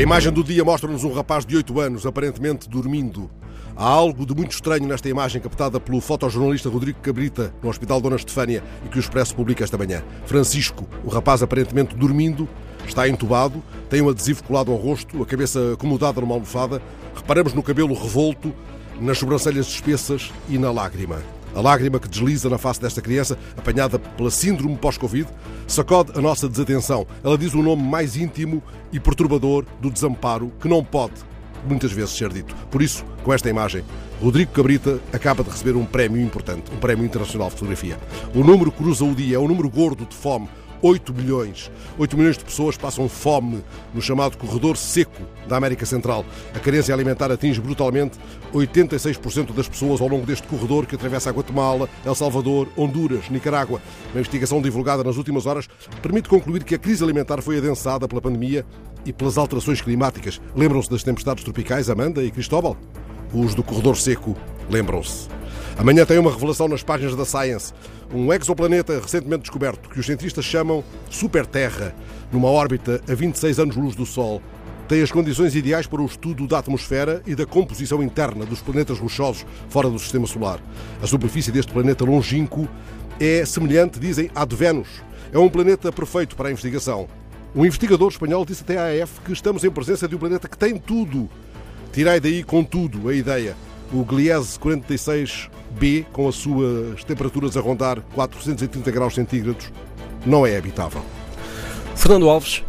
A imagem do dia mostra-nos um rapaz de 8 anos, aparentemente dormindo. Há algo de muito estranho nesta imagem captada pelo fotojornalista Rodrigo Cabrita no Hospital Dona Estefânia e que o Expresso publica esta manhã. Francisco, o rapaz aparentemente dormindo, está entubado, tem um adesivo colado ao rosto, a cabeça acomodada numa almofada. Reparamos no cabelo revolto, nas sobrancelhas espessas e na lágrima. A lágrima que desliza na face desta criança, apanhada pela síndrome pós-Covid, sacode a nossa desatenção. Ela diz o nome mais íntimo e perturbador do desamparo que não pode muitas vezes ser dito. Por isso, com esta imagem, Rodrigo Cabrita acaba de receber um prémio importante, um prémio internacional de fotografia. O número cruza o dia, é um número gordo de fome, 8 milhões. 8 milhões de pessoas passam fome no chamado corredor seco da América Central. A carência alimentar atinge brutalmente 86% das pessoas ao longo deste corredor que atravessa a Guatemala, El Salvador, Honduras, Nicarágua. Uma investigação divulgada nas últimas horas permite concluir que a crise alimentar foi adensada pela pandemia e pelas alterações climáticas. Lembram-se das tempestades tropicais, Amanda e Cristóbal? Os do corredor seco lembram-se. Amanhã tem uma revelação nas páginas da Science. Um exoplaneta recentemente descoberto, que os cientistas chamam Super Terra, numa órbita a 26 anos-luz do Sol, tem as condições ideais para o estudo da atmosfera e da composição interna dos planetas rochosos fora do Sistema Solar. A superfície deste planeta longínquo é semelhante, dizem, à de Vênus. É um planeta perfeito para a investigação. Um investigador espanhol disse até à AF que estamos em presença de um planeta que tem tudo. Tirai daí, contudo, a ideia. O Gliese 46b, com as suas temperaturas a rondar 430 graus centígrados, não é habitável. Fernando Alves,